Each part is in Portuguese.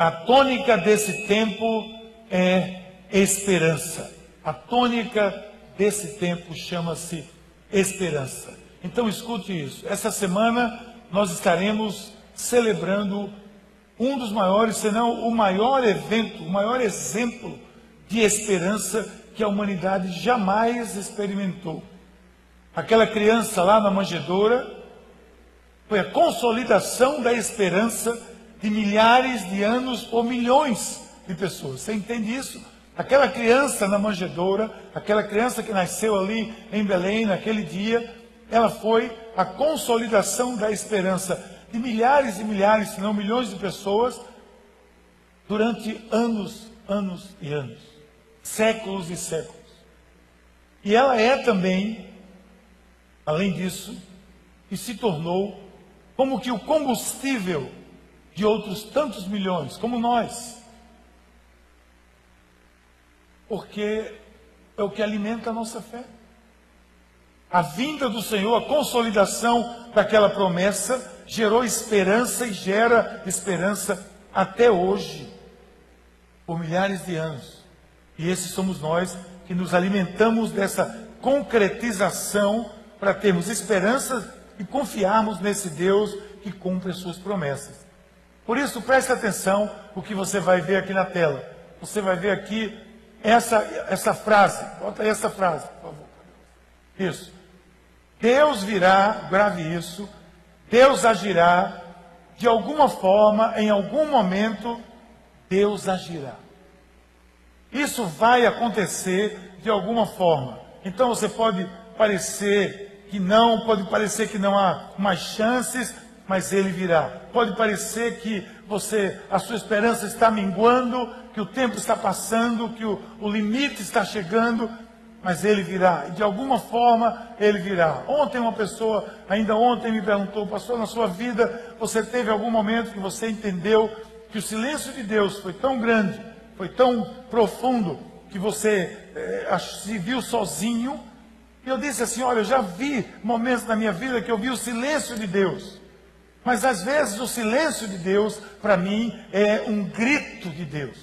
A tônica desse tempo é esperança. A tônica desse tempo chama-se esperança. Então escute isso. Essa semana nós estaremos celebrando um dos maiores, se não o maior evento, o maior exemplo de esperança que a humanidade jamais experimentou. Aquela criança lá na manjedoura foi a consolidação da esperança de milhares de anos ou milhões de pessoas. Você entende isso? Aquela criança na manjedoura, aquela criança que nasceu ali em Belém naquele dia, ela foi a consolidação da esperança de milhares e milhares, se não milhões de pessoas, durante anos, anos e anos, séculos e séculos. E ela é também, além disso, e se tornou como que o combustível de outros tantos milhões, como nós porque é o que alimenta a nossa fé. A vinda do Senhor, a consolidação daquela promessa, gerou esperança e gera esperança até hoje, por milhares de anos. E esses somos nós que nos alimentamos dessa concretização para termos esperança e confiarmos nesse Deus que cumpre as suas promessas. Por isso, preste atenção o que você vai ver aqui na tela. Você vai ver aqui essa, essa frase. Bota aí essa frase, por favor. Isso. Deus virá, grave isso. Deus agirá. De alguma forma, em algum momento, Deus agirá. Isso vai acontecer de alguma forma. Então você pode parecer que não, pode parecer que não há mais chances, mas ele virá. Pode parecer que você, a sua esperança está minguando, que o tempo está passando, que o, o limite está chegando, mas ele virá. De alguma forma ele virá. Ontem uma pessoa, ainda ontem me perguntou, pastor, na sua vida você teve algum momento que você entendeu que o silêncio de Deus foi tão grande, foi tão profundo, que você é, se viu sozinho? E eu disse assim, olha, eu já vi momentos na minha vida que eu vi o silêncio de Deus. Mas às vezes o silêncio de Deus, para mim, é um grito de Deus.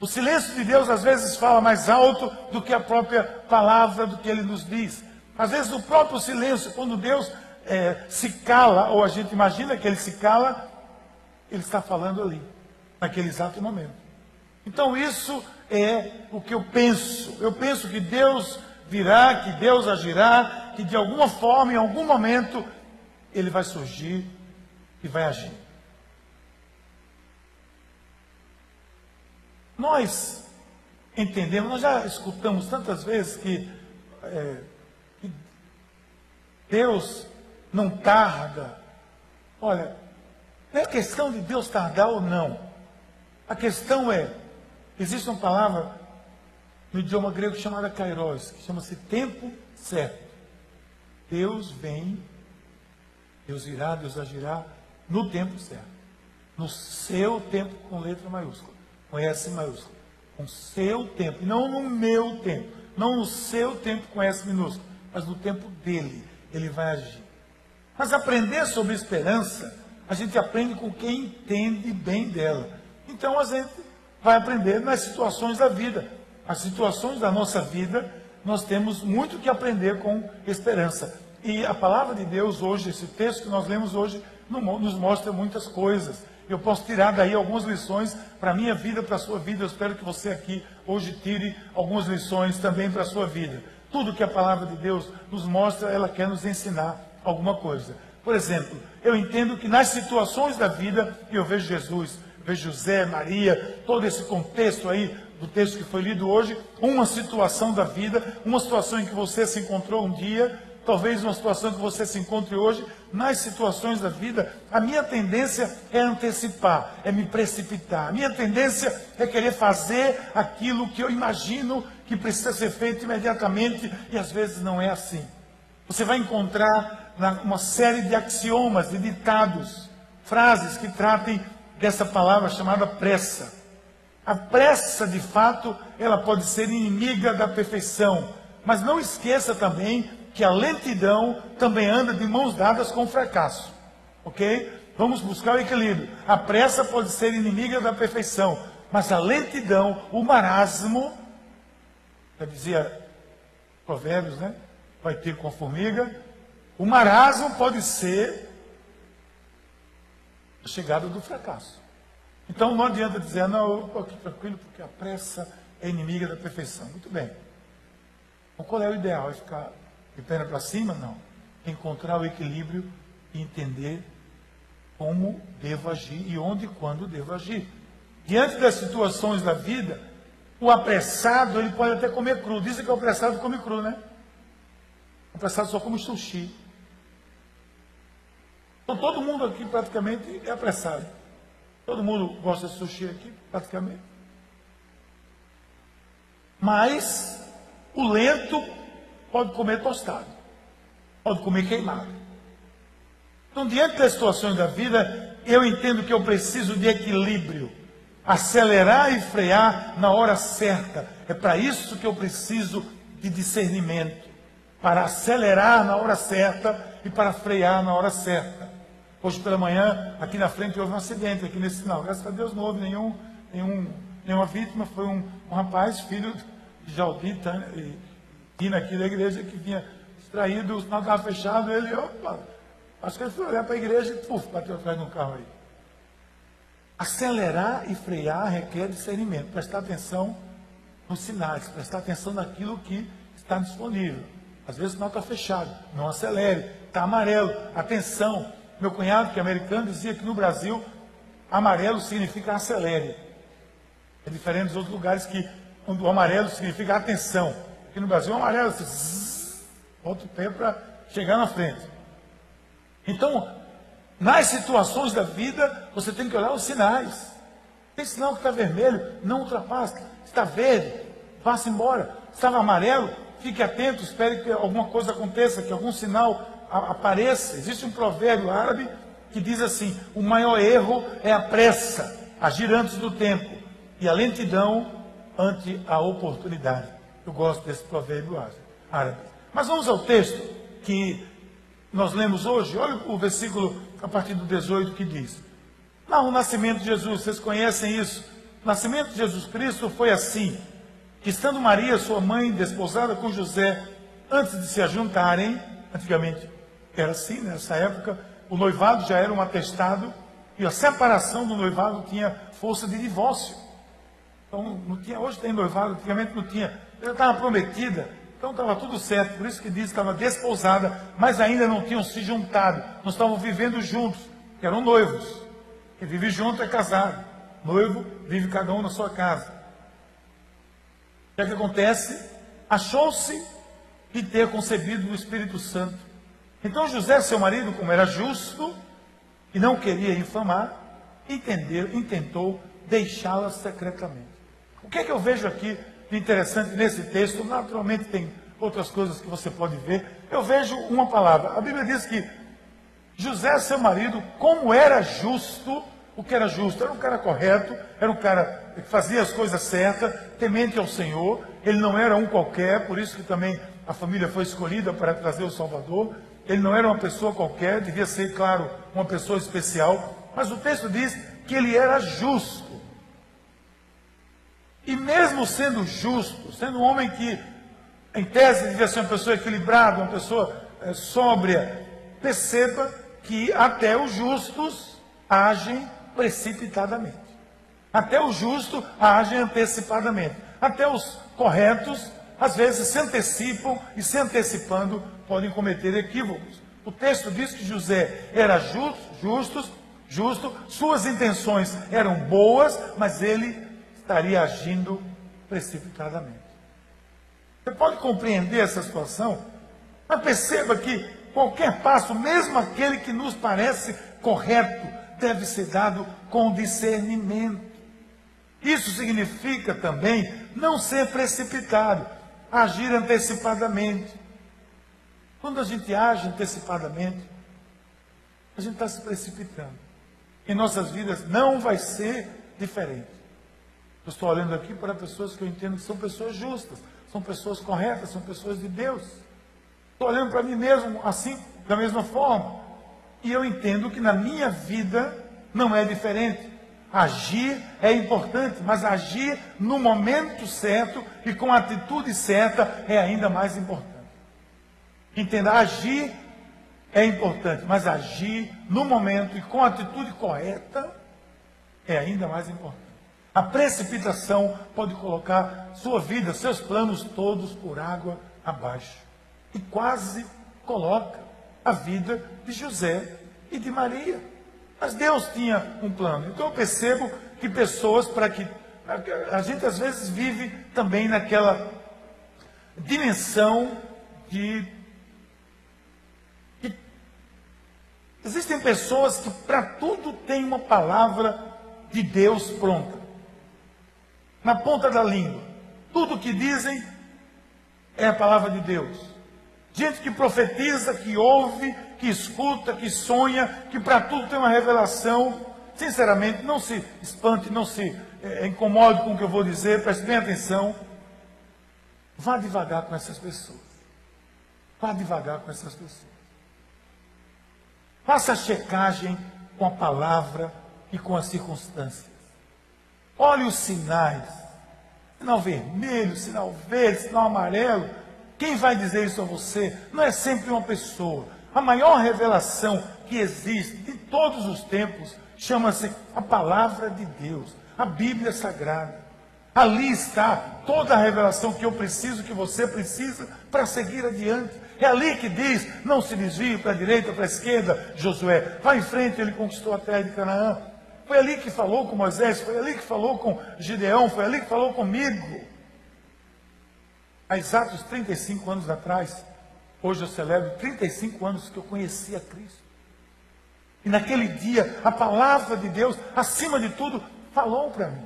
O silêncio de Deus às vezes fala mais alto do que a própria palavra do que ele nos diz. Às vezes o próprio silêncio, quando Deus é, se cala, ou a gente imagina que ele se cala, ele está falando ali, naquele exato momento. Então isso é o que eu penso. Eu penso que Deus virá, que Deus agirá, que de alguma forma, em algum momento, ele vai surgir e vai agir. Nós entendemos, nós já escutamos tantas vezes que, é, que Deus não tarda. Olha, não é questão de Deus tardar ou não. A questão é, existe uma palavra no idioma grego chamada kairos, que chama-se tempo certo. Deus vem Deus irá, Deus agirá no tempo certo. No seu tempo com letra maiúscula. Com S maiúscula. Com seu tempo. Não no meu tempo. Não no seu tempo com S minúsculo. Mas no tempo dele. Ele vai agir. Mas aprender sobre esperança, a gente aprende com quem entende bem dela. Então a gente vai aprender nas situações da vida. As situações da nossa vida, nós temos muito que aprender com esperança. E a palavra de Deus hoje, esse texto que nós lemos hoje, nos mostra muitas coisas. Eu posso tirar daí algumas lições para a minha vida, para a sua vida. Eu espero que você aqui hoje tire algumas lições também para a sua vida. Tudo que a palavra de Deus nos mostra, ela quer nos ensinar alguma coisa. Por exemplo, eu entendo que nas situações da vida, eu vejo Jesus, vejo José, Maria, todo esse contexto aí do texto que foi lido hoje, uma situação da vida, uma situação em que você se encontrou um dia talvez uma situação que você se encontre hoje, nas situações da vida, a minha tendência é antecipar, é me precipitar. A minha tendência é querer fazer aquilo que eu imagino que precisa ser feito imediatamente e às vezes não é assim. Você vai encontrar uma série de axiomas, de ditados, frases que tratem dessa palavra chamada pressa. A pressa, de fato, ela pode ser inimiga da perfeição, mas não esqueça também que a lentidão também anda de mãos dadas com o fracasso. Ok? Vamos buscar o equilíbrio. A pressa pode ser inimiga da perfeição, mas a lentidão, o marasmo, já dizia Provérbios, né? Vai ter com a formiga. O marasmo pode ser a chegada do fracasso. Então não adianta dizer, não, eu estou aqui tranquilo porque a pressa é inimiga da perfeição. Muito bem. Então qual é o ideal? É ficar de perna para cima? Não. Encontrar o equilíbrio e entender como devo agir e onde e quando devo agir. Diante das situações da vida, o apressado ele pode até comer cru. Dizem que o apressado come cru, né? O apressado só come sushi. Então todo mundo aqui praticamente é apressado. Todo mundo gosta de sushi aqui, praticamente. Mas o lento pode comer tostado, pode comer queimado. Então, diante das situações da vida, eu entendo que eu preciso de equilíbrio. Acelerar e frear na hora certa. É para isso que eu preciso de discernimento. Para acelerar na hora certa e para frear na hora certa. Hoje pela manhã, aqui na frente, houve um acidente aqui nesse sinal. Graças a Deus não houve nenhum, nenhum, nenhuma vítima. Foi um, um rapaz, filho de Jaldi e Tina aqui da igreja, que vinha distraído, o sinal estava fechado. Ele, opa, Acho que ele foi olhar para a igreja e puf, bateu atrás de um carro aí. Acelerar e frear requer discernimento, prestar atenção nos sinais, prestar atenção naquilo que está disponível. Às vezes o sinal está fechado, não acelere, está amarelo, atenção. Meu cunhado, que é americano, dizia que no Brasil amarelo significa acelere. É diferente dos outros lugares que o amarelo significa atenção. Aqui no Brasil o amarelo, você zzz, volta o pé para chegar na frente. Então, nas situações da vida, você tem que olhar os sinais. Tem sinal que está vermelho, não ultrapasse. Está verde, vá-se embora. Estava amarelo, fique atento, espere que alguma coisa aconteça, que algum sinal apareça. Existe um provérbio árabe que diz assim: o maior erro é a pressa, agir antes do tempo, e a lentidão ante a oportunidade. Eu gosto desse provérbio árabe. Mas vamos ao texto que nós lemos hoje, olha o versículo a partir do 18 que diz: Não, o nascimento de Jesus, vocês conhecem isso? O nascimento de Jesus Cristo foi assim: que estando Maria, sua mãe, desposada com José, antes de se ajuntarem, antigamente era assim, nessa época, o noivado já era um atestado, e a separação do noivado tinha força de divórcio. Então, não tinha, hoje tem noivado, antigamente não tinha. Ela estava prometida, então estava tudo certo, por isso que diz que estava desposada, mas ainda não tinham se juntado, não estavam vivendo juntos, eram noivos. Quem vive junto é casado, noivo vive cada um na sua casa. O que, é que acontece? Achou-se de ter concebido o Espírito Santo. Então José, seu marido, como era justo e não queria infamar, entendeu, intentou deixá-la secretamente. O que é que eu vejo aqui interessante nesse texto, naturalmente tem outras coisas que você pode ver. Eu vejo uma palavra. A Bíblia diz que José, seu marido, como era justo, o que era justo? Era um cara correto, era um cara que fazia as coisas certas, temente ao Senhor. Ele não era um qualquer, por isso que também a família foi escolhida para trazer o Salvador. Ele não era uma pessoa qualquer, devia ser, claro, uma pessoa especial. Mas o texto diz que ele era justo. E mesmo sendo justo, sendo um homem que, em tese, devia ser uma pessoa equilibrada, uma pessoa é, sóbria, perceba que até os justos agem precipitadamente. Até os justos agem antecipadamente. Até os corretos, às vezes, se antecipam e, se antecipando, podem cometer equívocos. O texto diz que José era justo, justo, justo, suas intenções eram boas, mas ele estaria agindo precipitadamente. Você pode compreender essa situação, mas perceba que qualquer passo, mesmo aquele que nos parece correto, deve ser dado com discernimento. Isso significa também não ser precipitado, agir antecipadamente. Quando a gente age antecipadamente, a gente está se precipitando. Em nossas vidas não vai ser diferente. Eu estou olhando aqui para pessoas que eu entendo que são pessoas justas, são pessoas corretas, são pessoas de Deus. Estou olhando para mim mesmo assim, da mesma forma. E eu entendo que na minha vida não é diferente. Agir é importante, mas agir no momento certo e com a atitude certa é ainda mais importante. Entenda, agir é importante, mas agir no momento e com a atitude correta é ainda mais importante. A precipitação pode colocar sua vida, seus planos todos por água abaixo. E quase coloca a vida de José e de Maria. Mas Deus tinha um plano. Então eu percebo que pessoas, para que. A gente às vezes vive também naquela dimensão de. de existem pessoas que para tudo tem uma palavra de Deus pronta. Na ponta da língua. Tudo que dizem é a palavra de Deus. Gente que profetiza, que ouve, que escuta, que sonha, que para tudo tem uma revelação. Sinceramente, não se espante, não se é, incomode com o que eu vou dizer, preste bem atenção. Vá devagar com essas pessoas. Vá devagar com essas pessoas. Faça a checagem com a palavra e com as circunstâncias. Olhe os sinais. Sinal vermelho, sinal verde, sinal amarelo. Quem vai dizer isso a você? Não é sempre uma pessoa. A maior revelação que existe de todos os tempos chama-se a palavra de Deus, a Bíblia Sagrada. Ali está toda a revelação que eu preciso, que você precisa para seguir adiante. É ali que diz: não se desvie para a direita, para a esquerda, Josué. Vá em frente, ele conquistou a terra de Canaã. Foi ali que falou com Moisés, foi ali que falou com Gideão, foi ali que falou comigo. Há exatos 35 anos atrás, Hoje eu celebro 35 anos que eu conheci a Cristo. E naquele dia, a palavra de Deus, acima de tudo, falou para mim.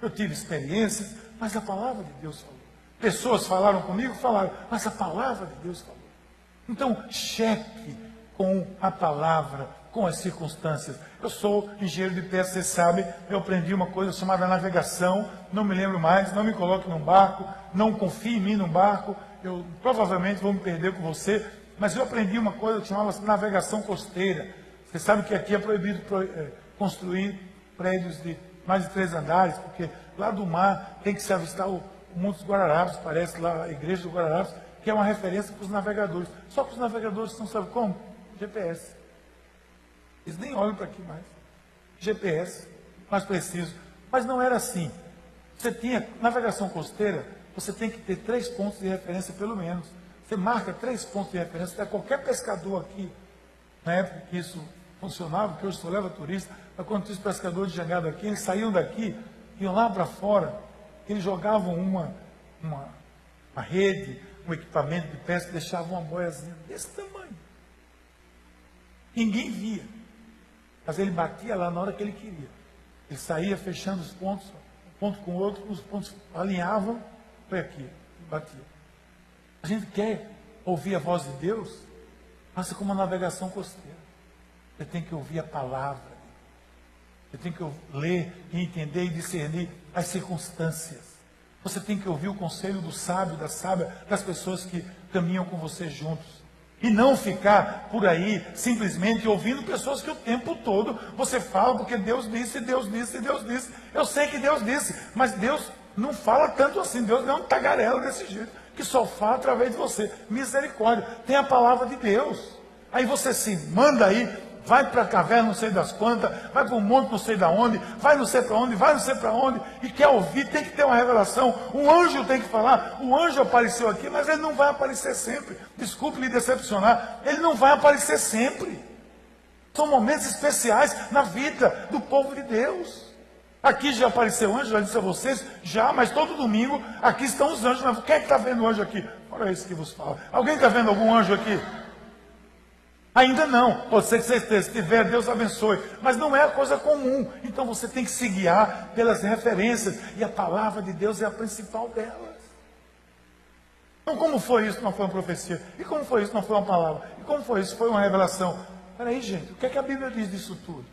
Eu tive experiências, mas a palavra de Deus falou. Pessoas falaram comigo, falaram, mas a palavra de Deus falou. Então, cheque com a palavra, com as circunstâncias. Eu sou engenheiro de peças, vocês sabem, eu aprendi uma coisa chamada navegação, não me lembro mais, não me coloque num barco, não confie em mim num barco, eu provavelmente vou me perder com você, mas eu aprendi uma coisa que chamava navegação costeira. Você sabe que aqui é proibido é, construir prédios de mais de três andares, porque lá do mar tem que se avistar o, o Monte dos Guararapes, parece lá a igreja dos Guararapes, que é uma referência para os navegadores. Só que os navegadores não sabem como? GPS. Eles nem olham para aqui mais. GPS, mais preciso. Mas não era assim. Você tinha navegação costeira, você tem que ter três pontos de referência pelo menos. Você marca três pontos de referência. Até qualquer pescador aqui, na época que isso funcionava, que hoje só leva turista, mas quando tinha os pescadores de jangada aqui, eles saíam daqui, iam lá para fora, eles jogavam uma, uma, uma rede, um equipamento de pesca, deixavam uma boiazinha desse tamanho. Ninguém via. Mas ele batia lá na hora que ele queria. Ele saía fechando os pontos, um ponto com o outro, os pontos alinhavam foi aqui, batia. A gente quer ouvir a voz de Deus, faça como uma navegação costeira. Você tem que ouvir a palavra. Você tem que ler e entender e discernir as circunstâncias. Você tem que ouvir o conselho do sábio, da sábia, das pessoas que caminham com você juntos. E não ficar por aí simplesmente ouvindo pessoas que o tempo todo você fala porque Deus disse, Deus disse, Deus disse. Eu sei que Deus disse, mas Deus não fala tanto assim. Deus não é um tagarela desse jeito, que só fala através de você. Misericórdia. Tem a palavra de Deus. Aí você se manda aí, vai para a caverna, não sei das quantas, vai para o monte, não sei da onde, vai não sei para onde, vai não sei para onde, e quer ouvir, tem que ter uma revelação. Um anjo tem que falar. O anjo apareceu aqui, mas ele não vai aparecer sempre. Desculpe lhe decepcionar, ele não vai aparecer sempre. São momentos especiais na vida do povo de Deus. Aqui já apareceu anjo, já disse a vocês, já, mas todo domingo aqui estão os anjos. Mas quem é que está vendo anjo aqui? Olha isso que vos fala. Alguém está vendo algum anjo aqui? Ainda não. Pode ser que você esteja. Se tiver, Deus abençoe. Mas não é a coisa comum. Então você tem que se guiar pelas referências. E a palavra de Deus é a principal delas. Então, como foi isso? Não foi uma profecia. E como foi isso? Não foi uma palavra. E como foi isso? Foi uma revelação. Peraí, gente, o que é que a Bíblia diz disso tudo?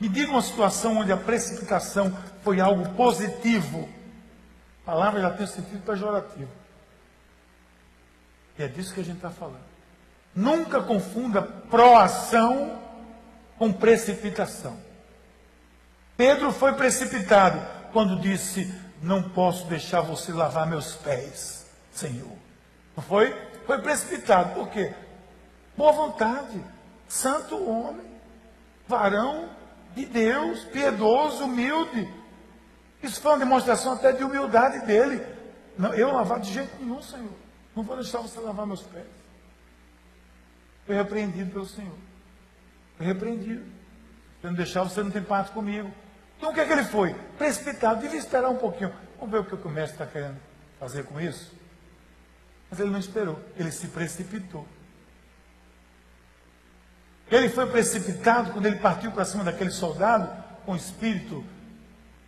Me diga uma situação onde a precipitação foi algo positivo. A palavra já tem sentido pejorativo. E é disso que a gente está falando. Nunca confunda proação com precipitação. Pedro foi precipitado quando disse: Não posso deixar você lavar meus pés, Senhor. Foi? Foi precipitado. Por quê? Boa vontade, santo homem, varão de Deus, piedoso, humilde. Isso foi uma demonstração até de humildade dele. Não, eu lavar de jeito nenhum, Senhor. Não vou deixar você lavar meus pés. Foi repreendido pelo Senhor. Foi repreendido. Se não deixar, você não tem parte comigo. Então o que é que ele foi? Precipitado. Devia esperar um pouquinho. Vamos ver o que o mestre está querendo fazer com isso? Mas ele não esperou. Ele se precipitou. Ele foi precipitado quando ele partiu para cima daquele soldado com o espírito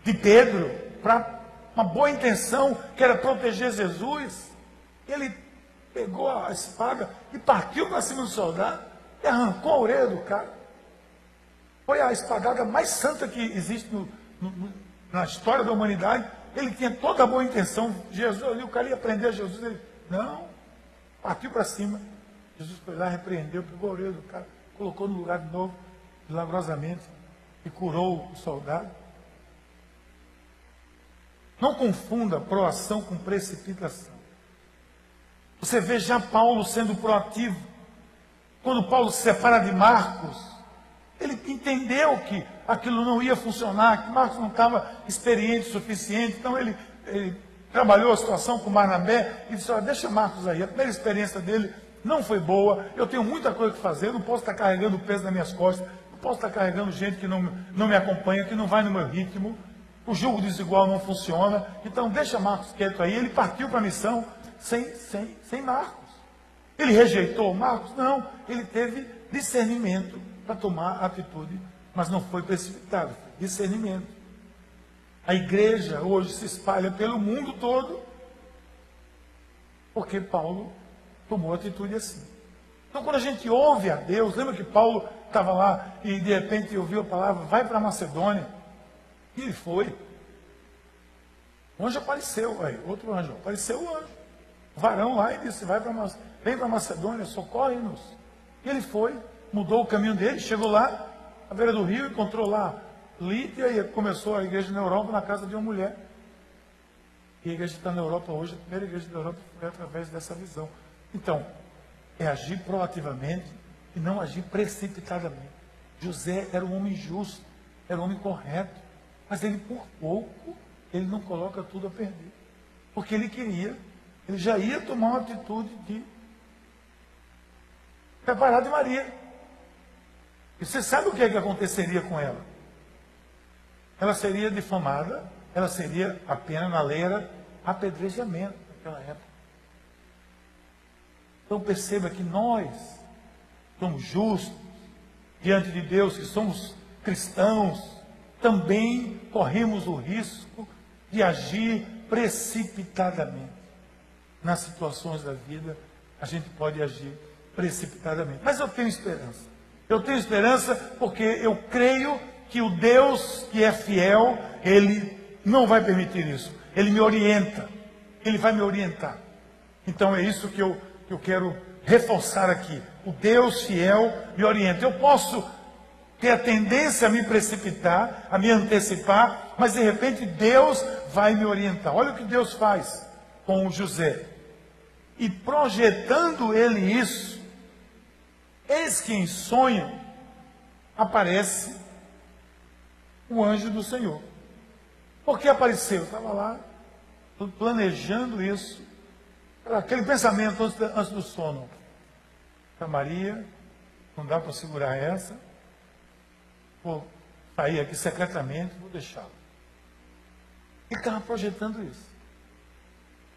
de Pedro para uma boa intenção, que era proteger Jesus. Ele pegou a espada e partiu para cima do soldado e arrancou a orelha do cara. Foi a espadada mais santa que existe no, no, na história da humanidade. Ele tinha toda a boa intenção. Jesus ali, o cara ia prender Jesus. Ele, não, partiu para cima. Jesus foi lá, repreendeu, pegou a orelha do cara, colocou no lugar de novo, milagrosamente, e curou o soldado. Não confunda proação com precipitação. Você vê já Paulo sendo proativo. Quando Paulo se separa de Marcos, ele entendeu que aquilo não ia funcionar, que Marcos não estava experiente o suficiente, então ele, ele trabalhou a situação com Barnabé e disse: Olha, deixa Marcos aí. A primeira experiência dele não foi boa, eu tenho muita coisa que fazer, não posso estar carregando peso nas minhas costas, não posso estar carregando gente que não, não me acompanha, que não vai no meu ritmo. O julgo desigual não funciona, então deixa Marcos quieto aí. Ele partiu para a missão sem, sem, sem Marcos. Ele rejeitou Marcos? Não, ele teve discernimento para tomar a atitude, mas não foi precipitado, discernimento. A igreja hoje se espalha pelo mundo todo, porque Paulo tomou atitude assim. Então, quando a gente ouve a Deus, lembra que Paulo estava lá e de repente ouviu a palavra, vai para Macedônia. E ele foi. O anjo apareceu, aí, outro anjo, apareceu o anjo. Varão lá e disse, vai para vem para Macedônia, socorre-nos. E ele foi, mudou o caminho dele, chegou lá, à beira do rio, encontrou lá Lídia e começou a igreja na Europa na casa de uma mulher. E a igreja está na Europa hoje, a primeira igreja da Europa foi através dessa visão. Então, é agir proativamente e não agir precipitadamente. José era um homem justo, era um homem correto. Mas ele, por pouco, ele não coloca tudo a perder. Porque ele queria, ele já ia tomar uma atitude de preparar de Maria. E você sabe o que, é que aconteceria com ela? Ela seria difamada, ela seria, a pena na lei era apedrejamento naquela época. Então perceba que nós somos justos diante de Deus, que somos cristãos, também corremos o risco de agir precipitadamente. Nas situações da vida, a gente pode agir precipitadamente. Mas eu tenho esperança. Eu tenho esperança porque eu creio que o Deus que é fiel, Ele não vai permitir isso. Ele me orienta. Ele vai me orientar. Então é isso que eu, que eu quero reforçar aqui. O Deus fiel me orienta. Eu posso ter a tendência a me precipitar, a me antecipar, mas de repente Deus vai me orientar. Olha o que Deus faz com José. E projetando ele isso, eis que em sonho aparece o anjo do Senhor. Por que apareceu? Estava lá planejando isso, aquele pensamento antes, do sono. Para Maria, não dá para segurar essa vou sair aqui secretamente, vou deixá-lo. Ele estava projetando isso.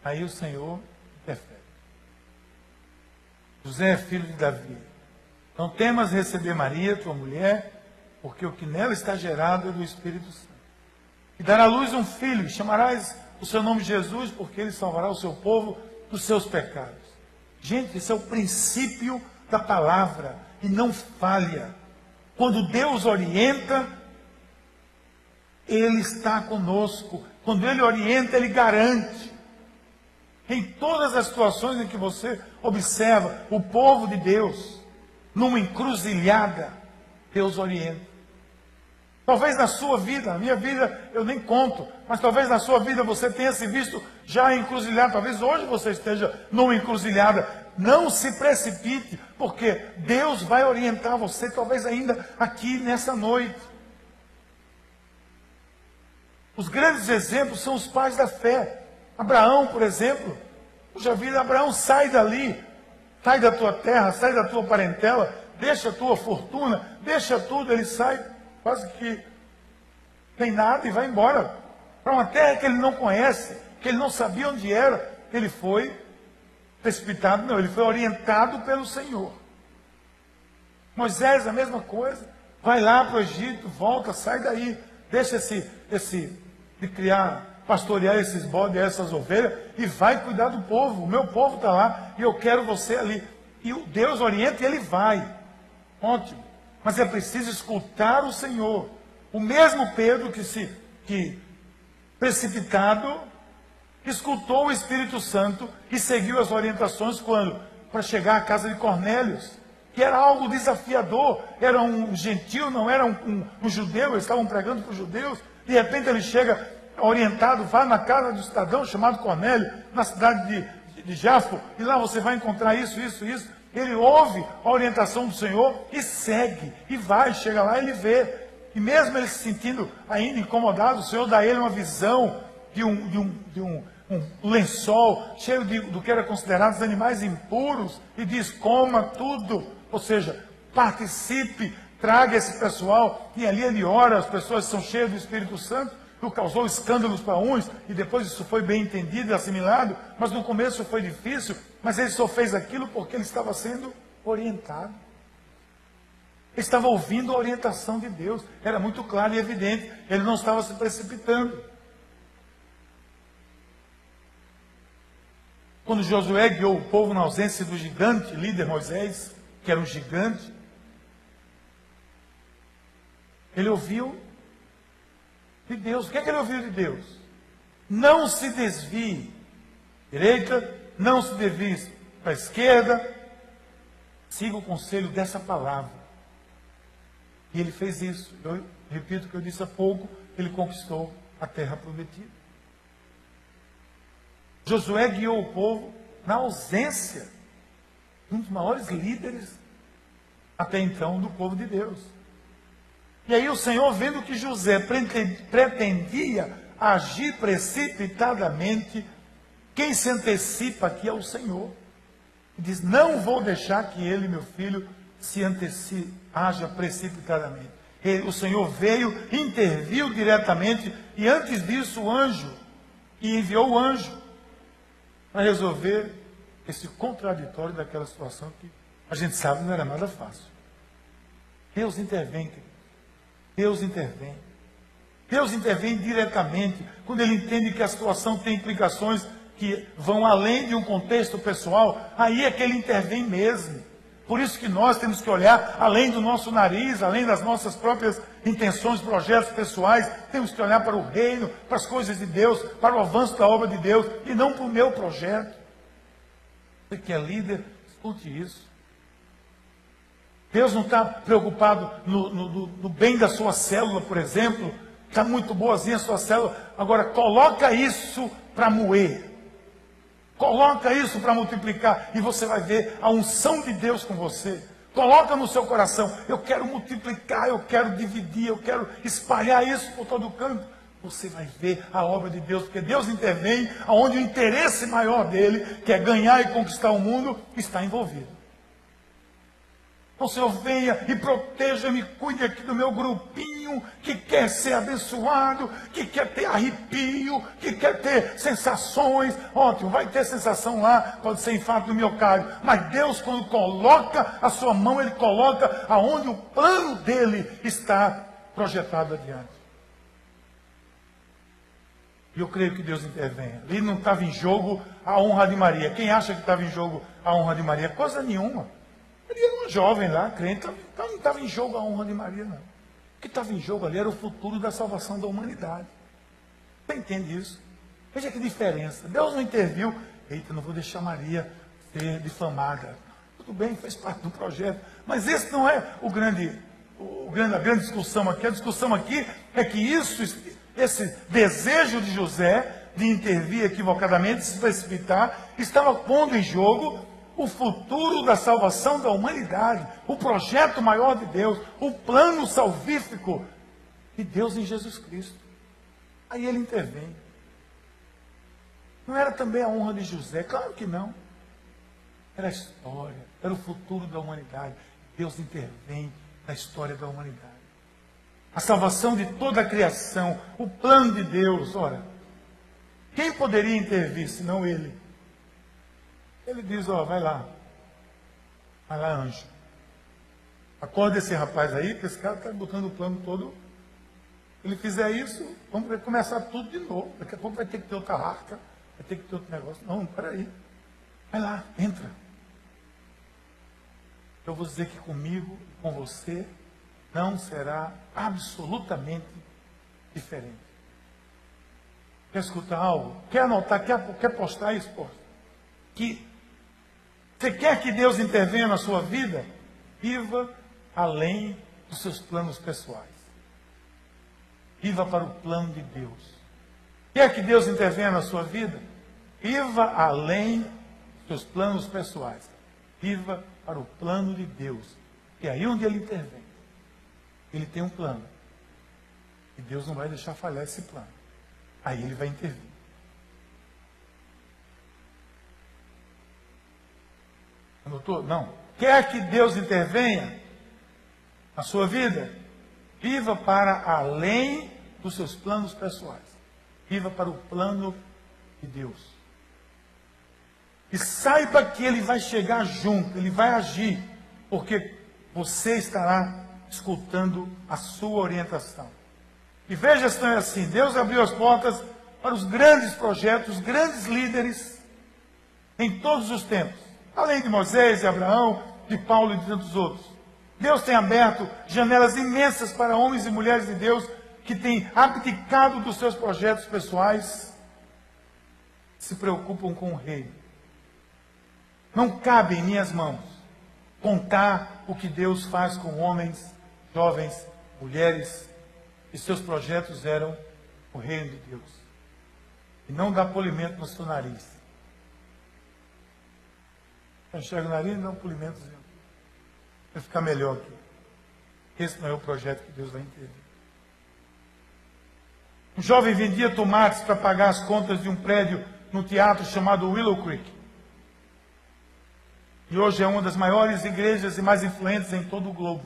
Aí o Senhor interfere. José é filho de Davi. Não temas receber Maria, tua mulher, porque o que nela está gerado é do Espírito Santo. E dará à luz um filho, e chamarás o seu nome Jesus, porque ele salvará o seu povo dos seus pecados. Gente, esse é o princípio da palavra, e não falha. Quando Deus orienta, Ele está conosco. Quando Ele orienta, Ele garante. Em todas as situações em que você observa o povo de Deus, numa encruzilhada, Deus orienta. Talvez na sua vida, na minha vida eu nem conto, mas talvez na sua vida você tenha se visto já encruzilhado, talvez hoje você esteja numa encruzilhada. Não se precipite, porque Deus vai orientar você, talvez ainda aqui nessa noite. Os grandes exemplos são os pais da fé. Abraão, por exemplo. Puxa vida, Abraão sai dali, sai da tua terra, sai da tua parentela, deixa a tua fortuna, deixa tudo, ele sai quase que tem nada e vai embora para uma terra que ele não conhece, que ele não sabia onde era. Ele foi precipitado, não, ele foi orientado pelo Senhor. Moisés, a mesma coisa, vai lá para o Egito, volta, sai daí, deixa esse, esse de criar, pastorear esses bodes, essas ovelhas, e vai cuidar do povo. O meu povo está lá e eu quero você ali. E Deus orienta e ele vai. Ótimo. Mas é preciso escutar o Senhor. O mesmo Pedro que se que precipitado escutou o Espírito Santo e seguiu as orientações quando para chegar à casa de Cornélios, que era algo desafiador, era um gentil, não era um, um, um judeu, eles estavam pregando para os judeus, de repente ele chega orientado, vai na casa do cidadão chamado Cornélio, na cidade de, de Jafo, e lá você vai encontrar isso, isso, isso. Ele ouve a orientação do Senhor e segue, e vai, chega lá ele vê. E mesmo ele se sentindo ainda incomodado, o Senhor dá a ele uma visão de um, de um, de um, um lençol cheio de, do que era considerado os animais impuros e diz: coma tudo. Ou seja, participe, traga esse pessoal. E ali ele ora, as pessoas são cheias do Espírito Santo. O causou escândalos para uns, e depois isso foi bem entendido e assimilado, mas no começo foi difícil, mas ele só fez aquilo porque ele estava sendo orientado. Ele estava ouvindo a orientação de Deus, era muito claro e evidente, ele não estava se precipitando. Quando Josué guiou o povo na ausência do gigante, líder Moisés, que era um gigante, ele ouviu de Deus. O que é que ele ouviu de Deus? Não se desvie direita, não se desvie para a esquerda. Siga o conselho dessa palavra. E ele fez isso. Eu repito o que eu disse há pouco, ele conquistou a terra prometida. Josué guiou o povo na ausência de um dos maiores líderes até então do povo de Deus. E aí o Senhor, vendo que José pretendia agir precipitadamente, quem se antecipa aqui é o Senhor. Diz: Não vou deixar que ele, meu filho, se antecipe, haja precipitadamente. Ele, o Senhor veio, interviu diretamente, e antes disso o anjo, e enviou o anjo para resolver esse contraditório daquela situação que a gente sabe não era nada fácil. Deus intervém, querido. Deus intervém. Deus intervém diretamente quando ele entende que a situação tem implicações que vão além de um contexto pessoal, aí é que ele intervém mesmo. Por isso que nós temos que olhar além do nosso nariz, além das nossas próprias intenções, projetos pessoais, temos que olhar para o reino, para as coisas de Deus, para o avanço da obra de Deus, e não para o meu projeto. Você que é líder, escute isso. Deus não está preocupado no, no, no, bem da sua célula, por exemplo. Está muito boazinha a sua célula. Agora, coloca isso para moer. Coloca isso para multiplicar. E você vai ver a unção de Deus com você. Coloca no seu coração. Eu quero multiplicar, eu quero dividir, eu quero espalhar isso por todo canto. Você vai ver a obra de Deus, porque Deus intervém aonde o interesse maior dele, que é ganhar e conquistar o mundo, está envolvido. O Senhor venha e proteja-me, cuide aqui do meu grupinho que quer ser abençoado, que quer ter arrepio, que quer ter sensações. Ótimo, vai ter sensação lá, pode ser infarto do miocárdio. Mas Deus, quando coloca a sua mão, Ele coloca aonde o plano dele está projetado adiante. E eu creio que Deus intervenha. Ali não estava em jogo a honra de Maria. Quem acha que estava em jogo a honra de Maria? Coisa nenhuma. Ele era uma jovem lá, crente, então não estava em jogo a honra de Maria, não. O que estava em jogo ali era o futuro da salvação da humanidade. Você entende isso? Veja que diferença. Deus não interviu eita, não vou deixar Maria ser difamada. Tudo bem, faz parte do projeto. Mas esse não é o grande, o grande, a grande discussão aqui. A discussão aqui é que isso, esse desejo de José de intervir equivocadamente, se precipitar, estava pondo em jogo o futuro da salvação da humanidade, o projeto maior de Deus, o plano salvífico de Deus em Jesus Cristo. Aí ele intervém. Não era também a honra de José? Claro que não. Era a história, era o futuro da humanidade. Deus intervém na história da humanidade. A salvação de toda a criação, o plano de Deus. Ora, quem poderia intervir senão ele? Ele diz: Ó, vai lá, vai lá, anjo. Acorda esse rapaz aí, que esse cara está botando o plano todo. Ele fizer isso, vamos começar tudo de novo. Daqui a pouco vai ter que ter outra arca, vai ter que ter outro negócio. Não, peraí. Vai lá, entra. Eu vou dizer que comigo, com você, não será absolutamente diferente. Quer escutar algo? Quer anotar? Quer, quer postar isso? Posta. Que você quer que Deus intervenha na sua vida? Viva além dos seus planos pessoais. Viva para o plano de Deus. Quer que Deus intervenha na sua vida? Viva além dos seus planos pessoais. Viva para o plano de Deus. E aí onde ele intervém, ele tem um plano. E Deus não vai deixar falhar esse plano. Aí ele vai intervir. Anotou? Não. Quer que Deus intervenha na sua vida? Viva para além dos seus planos pessoais. Viva para o plano de Deus. E saiba que ele vai chegar junto, ele vai agir, porque você estará escutando a sua orientação. E veja se não é assim: Deus abriu as portas para os grandes projetos, os grandes líderes em todos os tempos, além de Moisés, de Abraão, de Paulo e de tantos outros. Deus tem aberto janelas imensas para homens e mulheres de Deus que têm abdicado dos seus projetos pessoais, se preocupam com o reino não cabe em minhas mãos contar o que Deus faz com homens, jovens, mulheres, e seus projetos eram o reino de Deus. E não dar polimento no seu nariz. Enxerga o nariz dá um polimentozinho. Vai ficar melhor aqui. Esse não é o projeto que Deus vai entender. Um jovem vendia tomates para pagar as contas de um prédio no teatro chamado Willow Creek. E hoje é uma das maiores igrejas e mais influentes em todo o globo.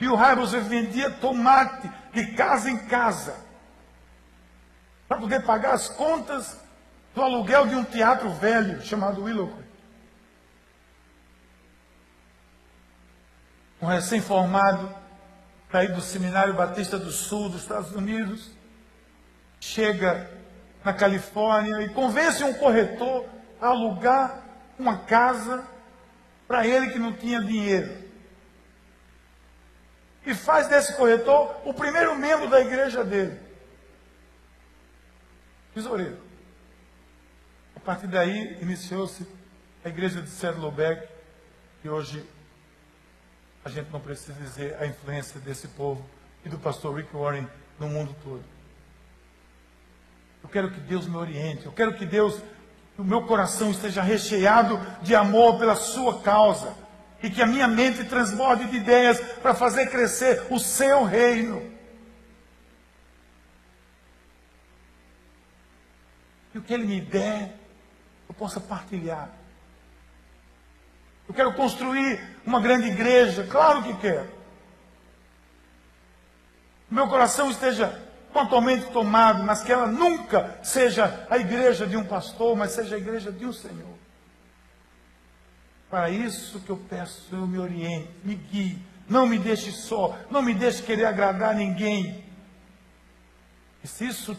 E o Hybels vendia tomate de casa em casa para poder pagar as contas do aluguel de um teatro velho chamado Willow Um recém-formado, saído do Seminário Batista do Sul dos Estados Unidos, chega na Califórnia e convence um corretor a alugar uma casa para ele que não tinha dinheiro. E faz desse corretor o primeiro membro da igreja dele. Tesoureiro. A partir daí iniciou-se a igreja de Saddleback, que hoje a gente não precisa dizer a influência desse povo e do pastor Rick Warren no mundo todo. Eu quero que Deus me oriente, eu quero que Deus que o meu coração esteja recheado de amor pela sua causa e que a minha mente transborde de ideias para fazer crescer o seu reino. E o que ele me der, eu possa partilhar. Eu quero construir uma grande igreja, claro que quero. Meu coração esteja totalmente tomado, mas que ela nunca seja a igreja de um pastor, mas seja a igreja de um Senhor. Para isso que eu peço, Senhor, me oriente, me guie, não me deixe só, não me deixe querer agradar ninguém. E se isso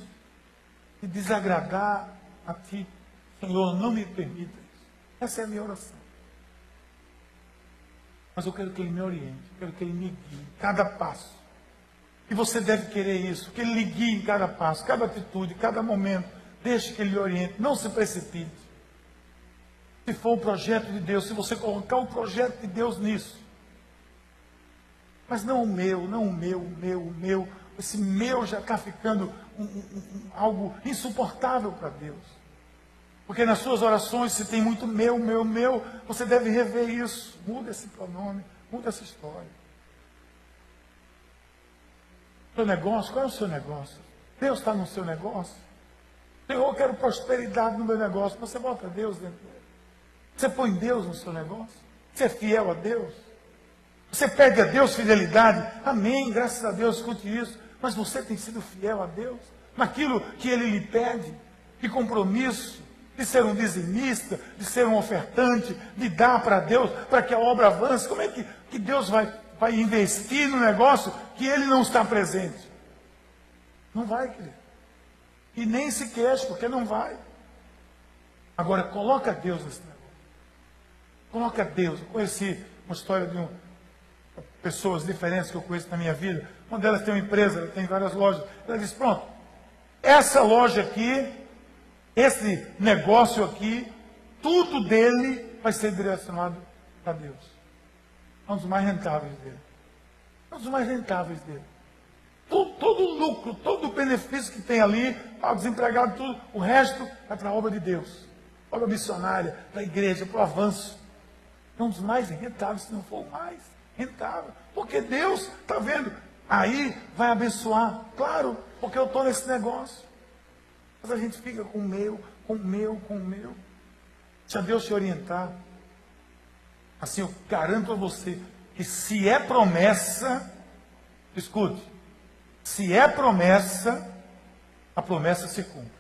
te desagradar a ti, Senhor, não me permita isso. Essa é a minha oração. Mas eu quero que Ele me oriente, eu quero que Ele me guie em cada passo. E você deve querer isso, que Ele lhe guie em cada passo, cada atitude, cada momento Deixe que Ele lhe oriente. Não se precipite. Se for o projeto de Deus, se você colocar o projeto de Deus nisso. Mas não o meu, não o meu, o meu, o meu. Esse meu já está ficando um, um, um, algo insuportável para Deus. Porque nas suas orações, se tem muito meu, meu, meu, você deve rever isso. Muda esse pronome, muda essa história. Seu negócio, qual é o seu negócio? Deus está no seu negócio? Senhor, eu quero prosperidade no meu negócio. Você bota Deus dentro dele. Você põe Deus no seu negócio? Você é fiel a Deus? Você pede a Deus fidelidade? Amém, graças a Deus, escute isso. Mas você tem sido fiel a Deus? Naquilo que Ele lhe pede? De compromisso? De ser um dizimista? De ser um ofertante? De dar para Deus? Para que a obra avance? Como é que, que Deus vai, vai investir no negócio que Ele não está presente? Não vai, querido. E nem se queixe, porque não vai. Agora, coloca Deus nesse negócio. Coloca Deus. Eu conheci uma história de um, pessoas diferentes que eu conheço na minha vida. Uma delas tem uma empresa, ela tem várias lojas. Ela disse: pronto, essa loja aqui, esse negócio aqui, tudo dele vai ser direcionado para Deus. É um dos mais rentáveis dele. É um dos mais rentáveis dele. Todo, todo o lucro, todo o benefício que tem ali, para o desempregado, tudo, o resto é para a obra de Deus. Obra missionária, para a igreja, para o avanço. É um dos mais rentáveis, se não for o mais rentável. Porque Deus, está vendo? Aí vai abençoar. Claro, porque eu estou nesse negócio. Mas a gente fica com o meu, com o meu, com o meu. Se a Deus te orientar, assim eu garanto a você que se é promessa, escute, se é promessa, a promessa se cumpre.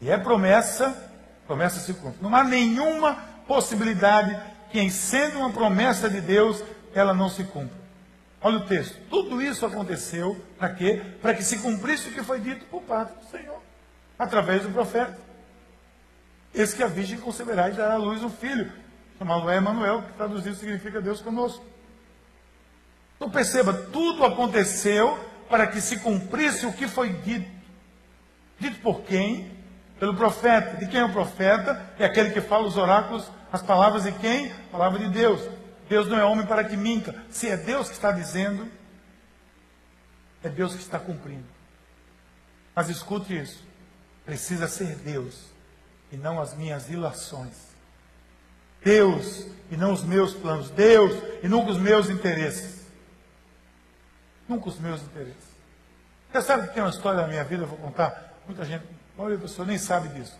E é promessa, promessa se cumpre. Não há nenhuma possibilidade que, em sendo uma promessa de Deus, ela não se cumpra. Olha o texto. Tudo isso aconteceu para quê? Para que se cumprisse o que foi dito por parte do Senhor, através do profeta. Esse que a virgem conceberá e dará à luz um filho, chamado Emanuel, que traduzido significa Deus conosco. Então perceba, tudo aconteceu para que se cumprisse o que foi dito. Dito por quem? Pelo profeta. De quem é o profeta? É aquele que fala os oráculos, as palavras de quem? Palavra de Deus. Deus não é homem para que minta. Se é Deus que está dizendo, é Deus que está cumprindo. Mas escute isso. Precisa ser Deus e não as minhas ilações. Deus e não os meus planos. Deus e nunca os meus interesses. Nunca os meus interesses. Você sabe que tem uma história da minha vida, eu vou contar. Muita gente, a maioria das pessoas nem sabe disso.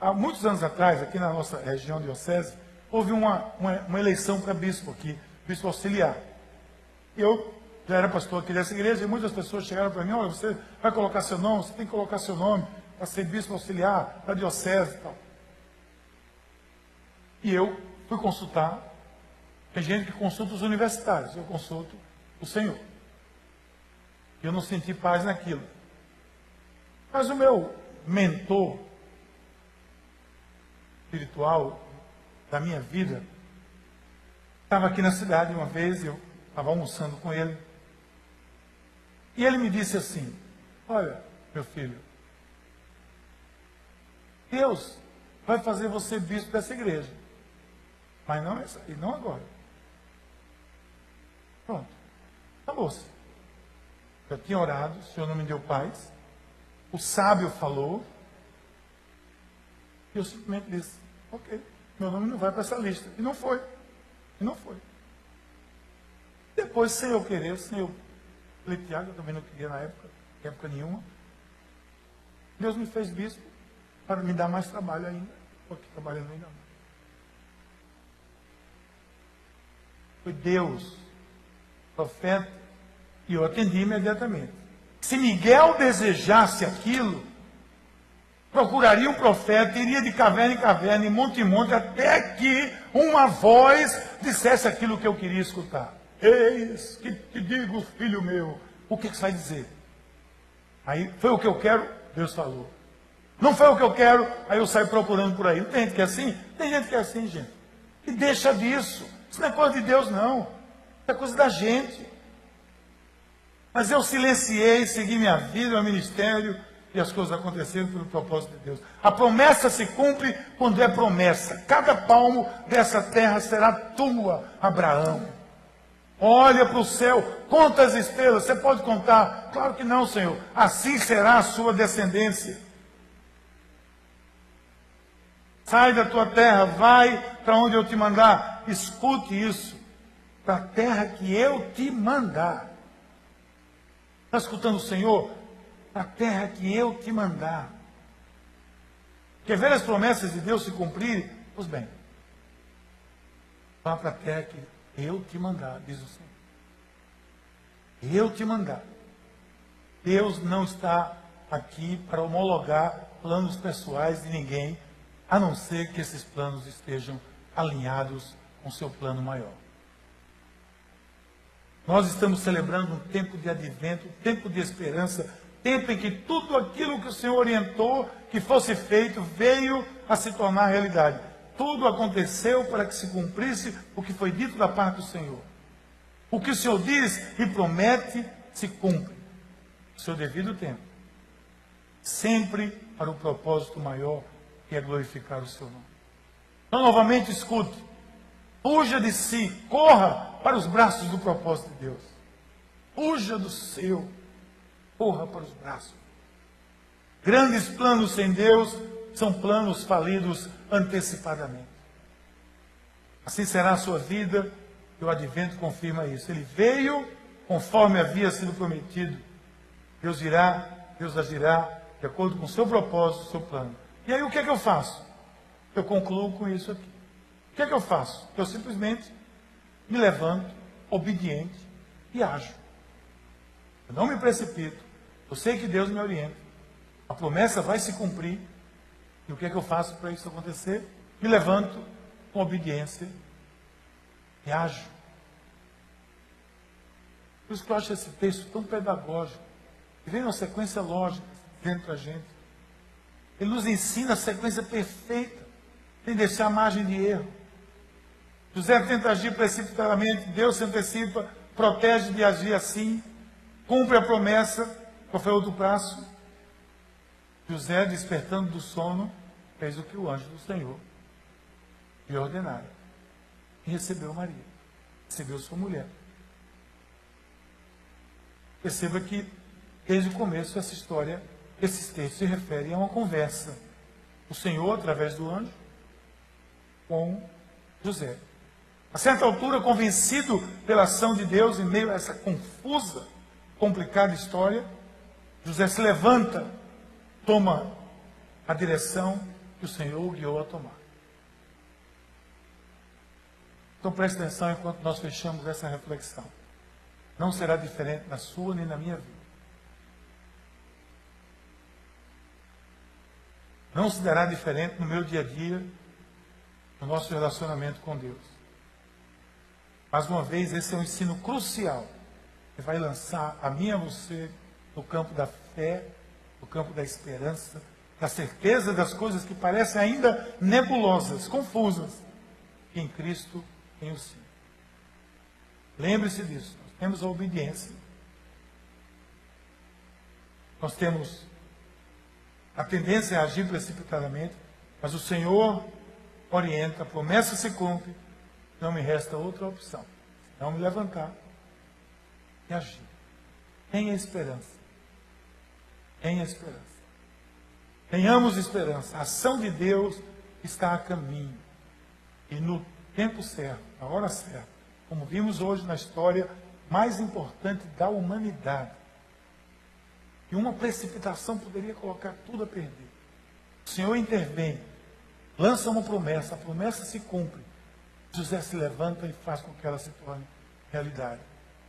Há muitos anos atrás, aqui na nossa região diocese, houve uma, uma, uma eleição para bispo aqui, bispo auxiliar. Eu já era pastor aqui dessa igreja e muitas pessoas chegaram para mim, olha, você vai colocar seu nome, você tem que colocar seu nome para ser bispo auxiliar da diocese e tal. E eu fui consultar, tem gente que consulta os universitários, eu consulto o Senhor. Eu não senti paz naquilo. Mas o meu mentor espiritual da minha vida estava aqui na cidade uma vez, eu estava almoçando com ele. E ele me disse assim: Olha, meu filho, Deus vai fazer você bispo dessa igreja. Mas não essa, e não agora. Pronto. Acabou-se. Eu tinha orado, o Senhor não me deu paz. O sábio falou. E eu simplesmente disse: Ok, meu nome não vai para essa lista. E não foi. E não foi. Depois, sem eu querer, sem eu pleitear, eu também não queria na época, época nenhuma. Deus me fez bispo para me dar mais trabalho ainda. Estou aqui trabalhando ainda. Foi Deus, profeta, e eu atendi imediatamente. Se Miguel desejasse aquilo, procuraria um profeta, iria de caverna em caverna, em monte em monte, até que uma voz dissesse aquilo que eu queria escutar. Eis que te digo, filho meu, o que, que você vai dizer? Aí, foi o que eu quero? Deus falou. Não foi o que eu quero? Aí eu saio procurando por aí. Não tem gente que é assim? Tem gente que é assim, gente. E deixa disso. Isso não é coisa de Deus, não. Isso é coisa da gente. Mas eu silenciei, segui minha vida, meu ministério, as coisas aconteceram pelo propósito de Deus. A promessa se cumpre quando é promessa. Cada palmo dessa terra será tua, Abraão. Olha para o céu, conta as estrelas. Você pode contar? Claro que não, Senhor. Assim será a sua descendência. Sai da tua terra, vai para onde eu te mandar. Escute isso. Para a terra que eu te mandar. Está escutando o Senhor? A terra que eu te mandar. Quer ver as promessas de Deus se cumprirem? Pois bem, vá para a terra que eu te mandar, diz o Senhor. Eu te mandar. Deus não está aqui para homologar planos pessoais de ninguém a não ser que esses planos estejam alinhados com seu plano maior. Nós estamos celebrando um tempo de advento, um tempo de esperança, tempo em que tudo aquilo que o Senhor orientou que fosse feito veio a se tornar realidade. Tudo aconteceu para que se cumprisse o que foi dito da parte do Senhor. O que o Senhor diz e promete se cumpre. No seu devido tempo. Sempre para o propósito maior que é glorificar o seu nome. Então, novamente, escute. Fuja de si, corra para os braços do propósito de Deus. Fuja do seu, corra para os braços. Grandes planos sem Deus são planos falidos antecipadamente. Assim será a sua vida, e o advento confirma isso. Ele veio conforme havia sido prometido. Deus irá, Deus agirá de acordo com o seu propósito, o seu plano. E aí o que é que eu faço? Eu concluo com isso aqui. O que é que eu faço? Eu simplesmente me levanto, obediente e ajo. Eu não me precipito. Eu sei que Deus me orienta. A promessa vai se cumprir. E o que é que eu faço para isso acontecer? Me levanto com obediência e ajo. Por isso que eu acho esse texto tão pedagógico. E vem uma sequência lógica dentro da gente. Ele nos ensina a sequência perfeita, sem deixar margem de erro. José tenta agir precipitadamente, Deus se antecipa, protege de agir assim, cumpre a promessa. Qual foi o outro braço? José, despertando do sono, fez o que o anjo do Senhor lhe ordenara. E recebeu Maria, recebeu sua mulher. Perceba que, desde o começo, essa história esses textos se referem a uma conversa. O Senhor, através do anjo, com José. A certa altura, convencido pela ação de Deus em meio a essa confusa, complicada história, José se levanta, toma a direção que o Senhor o guiou a tomar. Então preste atenção enquanto nós fechamos essa reflexão. Não será diferente na sua nem na minha vida. não se dará diferente no meu dia a dia, no nosso relacionamento com Deus. Mais uma vez, esse é um ensino crucial que vai lançar a mim e a você no campo da fé, no campo da esperança, da certeza das coisas que parecem ainda nebulosas, confusas, que em Cristo tem o sim. Lembre-se disso, nós temos a obediência. Nós temos a tendência é agir precipitadamente, mas o Senhor orienta, a promessa se cumpre, não me resta outra opção, não me levantar e agir. Tenha esperança. Tenha esperança. Tenhamos esperança. A ação de Deus está a caminho. E no tempo certo, na hora certa, como vimos hoje na história mais importante da humanidade, que uma precipitação poderia colocar tudo a perder. O Senhor intervém, lança uma promessa, a promessa se cumpre. José se levanta e faz com que ela se torne realidade.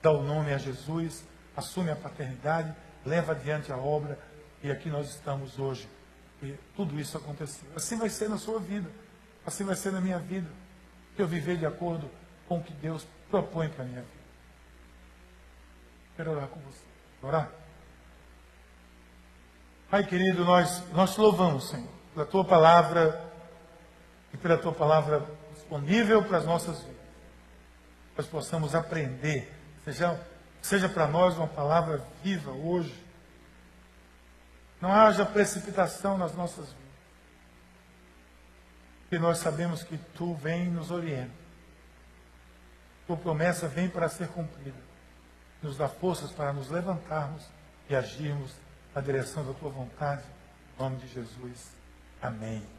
Dá o nome a Jesus, assume a paternidade, leva adiante a obra, e aqui nós estamos hoje. E tudo isso aconteceu. Assim vai ser na sua vida, assim vai ser na minha vida. Que eu viver de acordo com o que Deus propõe para a minha vida. Quero orar com você. Orar? Pai querido, nós, nós te louvamos, Senhor, pela tua palavra e pela tua palavra disponível para as nossas vidas. Nós possamos aprender, seja, seja para nós uma palavra viva hoje, Não haja precipitação nas nossas vidas. Porque nós sabemos que tu vem e nos orienta. Tua promessa vem para ser cumprida. Nos dá forças para nos levantarmos e agirmos na direção da tua vontade. Em nome de Jesus. Amém.